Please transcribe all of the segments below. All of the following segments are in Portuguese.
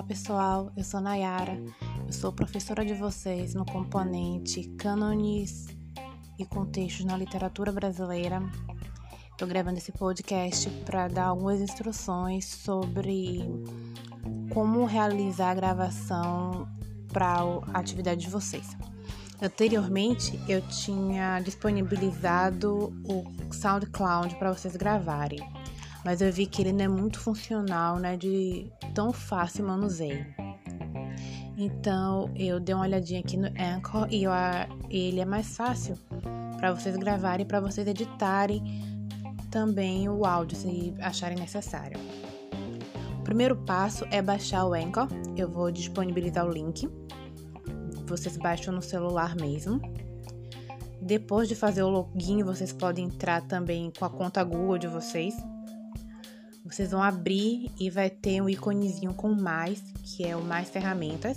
pessoal, eu sou Nayara, eu sou professora de vocês no componente Cânones e Contextos na Literatura Brasileira. Estou gravando esse podcast para dar algumas instruções sobre como realizar a gravação para a atividade de vocês. Anteriormente, eu tinha disponibilizado o SoundCloud para vocês gravarem, mas eu vi que ele não é muito funcional, né, de tão fácil manuseio. Então, eu dei uma olhadinha aqui no Anchor e eu, ele é mais fácil para vocês gravarem, para vocês editarem também o áudio, se acharem necessário. O primeiro passo é baixar o Anchor. Eu vou disponibilizar o link vocês baixam no celular mesmo. Depois de fazer o login, vocês podem entrar também com a conta Google de vocês. Vocês vão abrir e vai ter um íconezinho com mais, que é o mais ferramentas.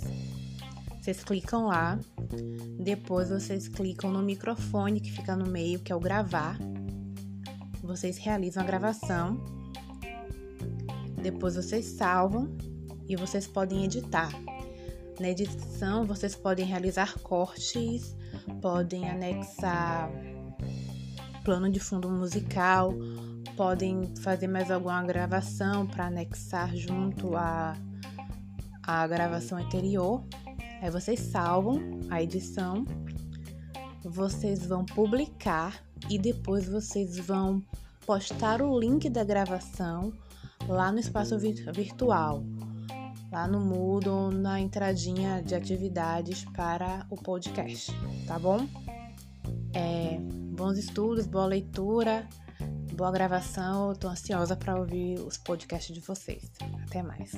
Vocês clicam lá. Depois vocês clicam no microfone que fica no meio, que é o gravar. Vocês realizam a gravação. Depois vocês salvam e vocês podem editar. Na edição, vocês podem realizar cortes, podem anexar plano de fundo musical, podem fazer mais alguma gravação para anexar junto à, à gravação anterior. Aí vocês salvam a edição, vocês vão publicar e depois vocês vão postar o link da gravação lá no espaço virtual lá no Moodle, na entradinha de atividades para o podcast, tá bom? É, bons estudos, boa leitura, boa gravação. Eu tô ansiosa para ouvir os podcasts de vocês. Até mais.